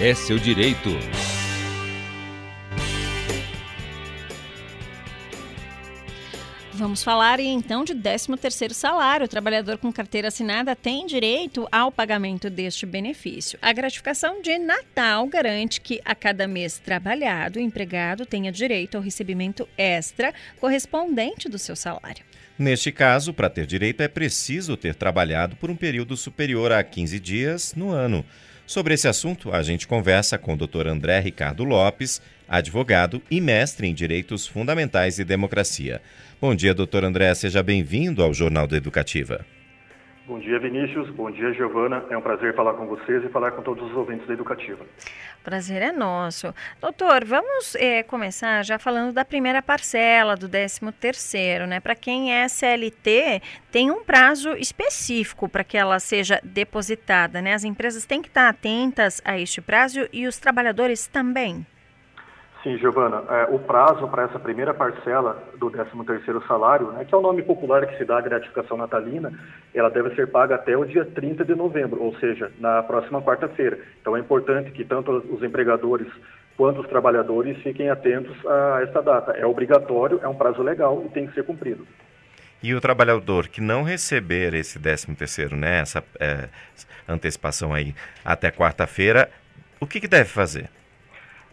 é seu direito. Vamos falar então de 13º salário. O trabalhador com carteira assinada tem direito ao pagamento deste benefício. A gratificação de Natal garante que a cada mês trabalhado, o empregado tenha direito ao recebimento extra correspondente do seu salário. Neste caso, para ter direito é preciso ter trabalhado por um período superior a 15 dias no ano. Sobre esse assunto, a gente conversa com o Dr. André Ricardo Lopes, advogado e mestre em Direitos Fundamentais e Democracia. Bom dia, doutor André. Seja bem-vindo ao Jornal da Educativa. Bom dia, Vinícius. Bom dia, Giovana. É um prazer falar com vocês e falar com todos os ouvintes da Educativa. Prazer é nosso. Doutor, vamos é, começar já falando da primeira parcela, do 13 terceiro, né? Para quem é CLT, tem um prazo específico para que ela seja depositada, né? As empresas têm que estar atentas a este prazo e os trabalhadores também. Sim, Giovana. É, o prazo para essa primeira parcela do 13º salário, né, que é o nome popular que se dá à gratificação natalina, ela deve ser paga até o dia 30 de novembro, ou seja, na próxima quarta-feira. Então é importante que tanto os empregadores quanto os trabalhadores fiquem atentos a essa data. É obrigatório, é um prazo legal e tem que ser cumprido. E o trabalhador que não receber esse 13º, né, essa é, antecipação aí até quarta-feira, o que, que deve fazer?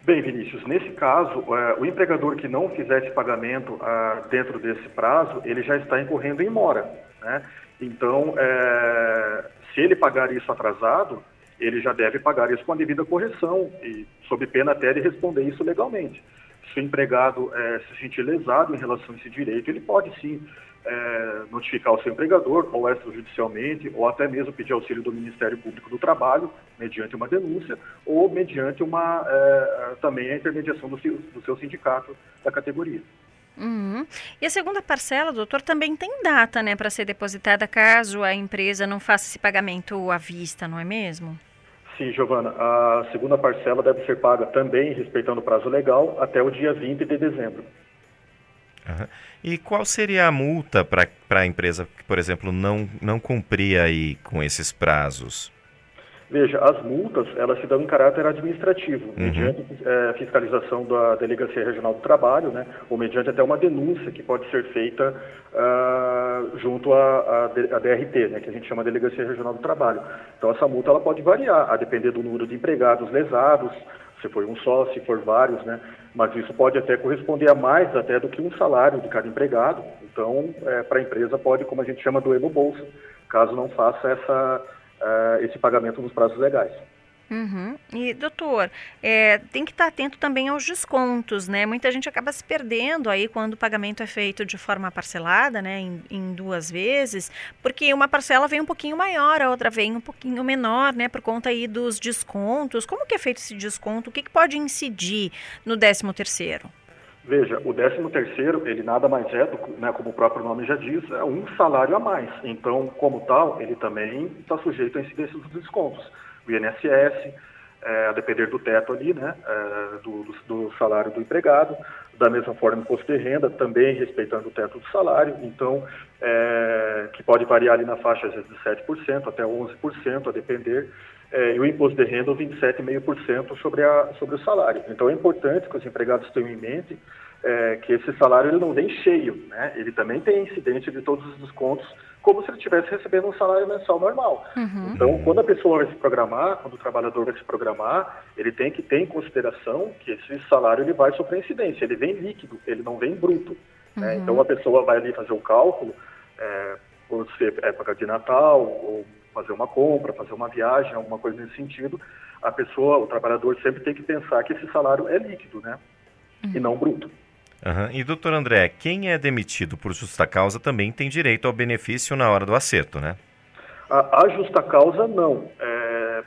Bem, Vinícius, nesse caso, uh, o empregador que não fizer esse pagamento uh, dentro desse prazo, ele já está incorrendo em mora. Né? Então, uh, se ele pagar isso atrasado, ele já deve pagar isso com a devida correção, e sob pena até de responder isso legalmente. Se o empregado se sentir lesado em relação a esse direito, ele pode sim é, notificar o seu empregador, ou extrajudicialmente, ou até mesmo pedir auxílio do Ministério Público do Trabalho, mediante uma denúncia, ou mediante uma é, também a intermediação do, do seu sindicato da categoria. Uhum. E a segunda parcela, doutor, também tem data, né, para ser depositada caso a empresa não faça esse pagamento à vista, não é mesmo? Sim, Giovana. A segunda parcela deve ser paga também, respeitando o prazo legal, até o dia 20 de dezembro. Uhum. E qual seria a multa para a empresa que, por exemplo, não, não cumprir aí com esses prazos? Veja, as multas, elas se dão em caráter administrativo, uhum. mediante é, fiscalização da Delegacia Regional do Trabalho, né, ou mediante até uma denúncia que pode ser feita uh, junto à, DRT, né, que a gente chama Delegacia Regional do Trabalho. Então, essa multa ela pode variar, a depender do número de empregados lesados, se for um só, se for vários, né? Mas isso pode até corresponder a mais até do que um salário de cada empregado. Então, é, para a empresa pode, como a gente chama, doer no bolso, caso não faça essa, uh, esse pagamento nos prazos legais. Uhum. E, doutor, é, tem que estar atento também aos descontos, né? Muita gente acaba se perdendo aí quando o pagamento é feito de forma parcelada, né? Em, em, duas vezes, porque uma parcela vem um pouquinho maior, a outra vem um pouquinho menor, né? Por conta aí dos descontos. Como que é feito esse desconto? O que, que pode incidir no 13 terceiro? Veja, o 13 terceiro, ele nada mais é, do, né, como o próprio nome já diz, é um salário a mais. Então, como tal, ele também está sujeito a incidência dos descontos o INSS, é, a depender do teto ali, né, é, do, do, salário do empregado, da mesma forma imposto de renda, também respeitando o teto do salário, então, é, que pode variar ali na faixa de 7% até 11%, a depender, é, e o imposto de renda 27,5% sobre, a, sobre o salário. Então é importante que os empregados tenham em mente é, que esse salário ele não vem cheio, né? ele também tem incidente de todos os descontos como se ele estivesse recebendo um salário mensal normal. Uhum. Então, quando a pessoa vai se programar, quando o trabalhador vai se programar, ele tem que ter em consideração que esse salário ele vai sofrer incidência, ele vem líquido, ele não vem bruto. Né? Uhum. Né? Então, a pessoa vai ali fazer o cálculo, é, por ser época de Natal, ou fazer uma compra, fazer uma viagem, alguma coisa nesse sentido, a pessoa, o trabalhador sempre tem que pensar que esse salário é líquido, né? Uhum. E não bruto. Uhum. E, doutor André, quem é demitido por justa causa também tem direito ao benefício na hora do acerto, né? A, a justa causa, não. É,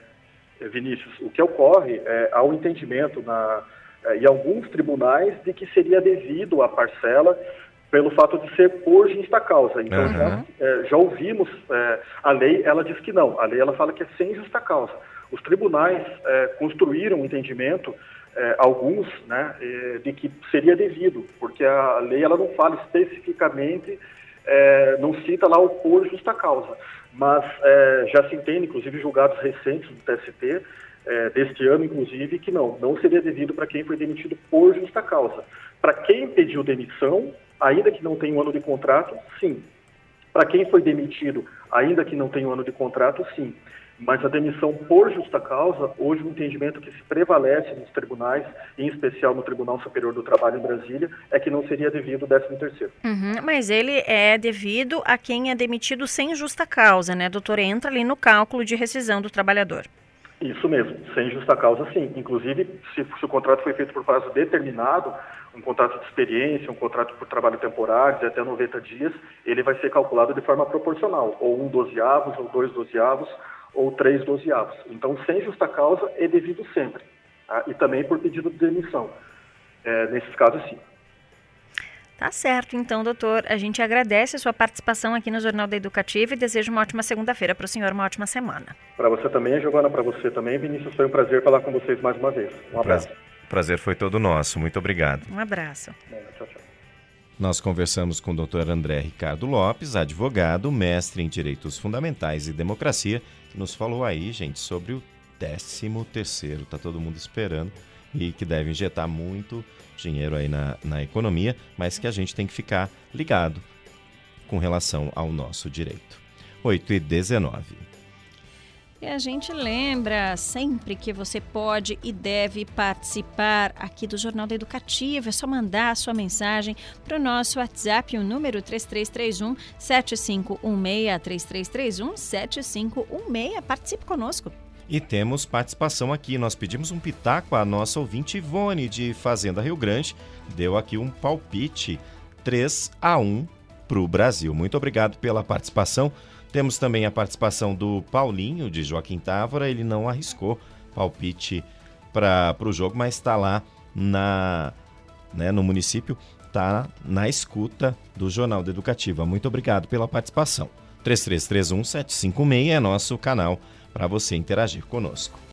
Vinícius, o que ocorre é, há um entendimento na, é, em alguns tribunais de que seria devido a parcela pelo fato de ser por justa causa. Então, uhum. já, é, já, ouvimos, é, a lei, ela diz que não. A lei, ela fala que é sem justa causa. Os tribunais é, construíram um entendimento é, alguns, né, é, de que seria devido, porque a lei ela não fala especificamente, é, não cita lá o por justa causa, mas é, já se entende, inclusive julgados recentes do TST, deste ano, inclusive, que não, não seria devido para quem foi demitido por justa causa. Para quem pediu demissão, ainda que não tenha um ano de contrato, sim. Para quem foi demitido, ainda que não tenha um ano de contrato, sim. Mas a demissão por justa causa, hoje o entendimento que se prevalece nos tribunais, em especial no Tribunal Superior do Trabalho em Brasília, é que não seria devido o 13 terceiro. Uhum, mas ele é devido a quem é demitido sem justa causa, né, doutor? Entra ali no cálculo de rescisão do trabalhador. Isso mesmo, sem justa causa, sim. Inclusive, se, se, o contrato foi feito por prazo determinado, um contrato de experiência, um contrato por trabalho temporário de até 90 dias, ele vai ser calculado de forma proporcional, ou um dozeavos, ou dois dozeavos, ou três dozeavos. Então, sem justa causa, é devido sempre. Tá? E também por pedido de demissão. É, nesses casos, sim. Tá certo, então, doutor. A gente agradece a sua participação aqui no Jornal da Educativa e deseja uma ótima segunda-feira para o senhor, uma ótima semana. Para você também, Giovana, para você também, Vinícius, foi um prazer falar com vocês mais uma vez. Um abraço. Prazer foi todo nosso. Muito obrigado. Um abraço. tchau, tchau. Nós conversamos com o doutor André Ricardo Lopes, advogado, mestre em Direitos Fundamentais e Democracia, que nos falou aí, gente, sobre o 13 terceiro. Tá todo mundo esperando e que deve injetar muito dinheiro aí na, na economia, mas que a gente tem que ficar ligado com relação ao nosso direito. 8 e 19. E a gente lembra sempre que você pode e deve participar aqui do Jornal da Educativa. É só mandar a sua mensagem para o nosso WhatsApp, o número 3331 7516 3331 7516. Participe conosco. E temos participação aqui. Nós pedimos um pitaco à nossa ouvinte Ivone de Fazenda Rio Grande. Deu aqui um palpite 3 a 1 para o Brasil. Muito obrigado pela participação. Temos também a participação do Paulinho de Joaquim Távora. Ele não arriscou palpite para o jogo, mas está lá na, né, no município, está na escuta do Jornal da Educativa. Muito obrigado pela participação. 3331 756 é nosso canal para você interagir conosco.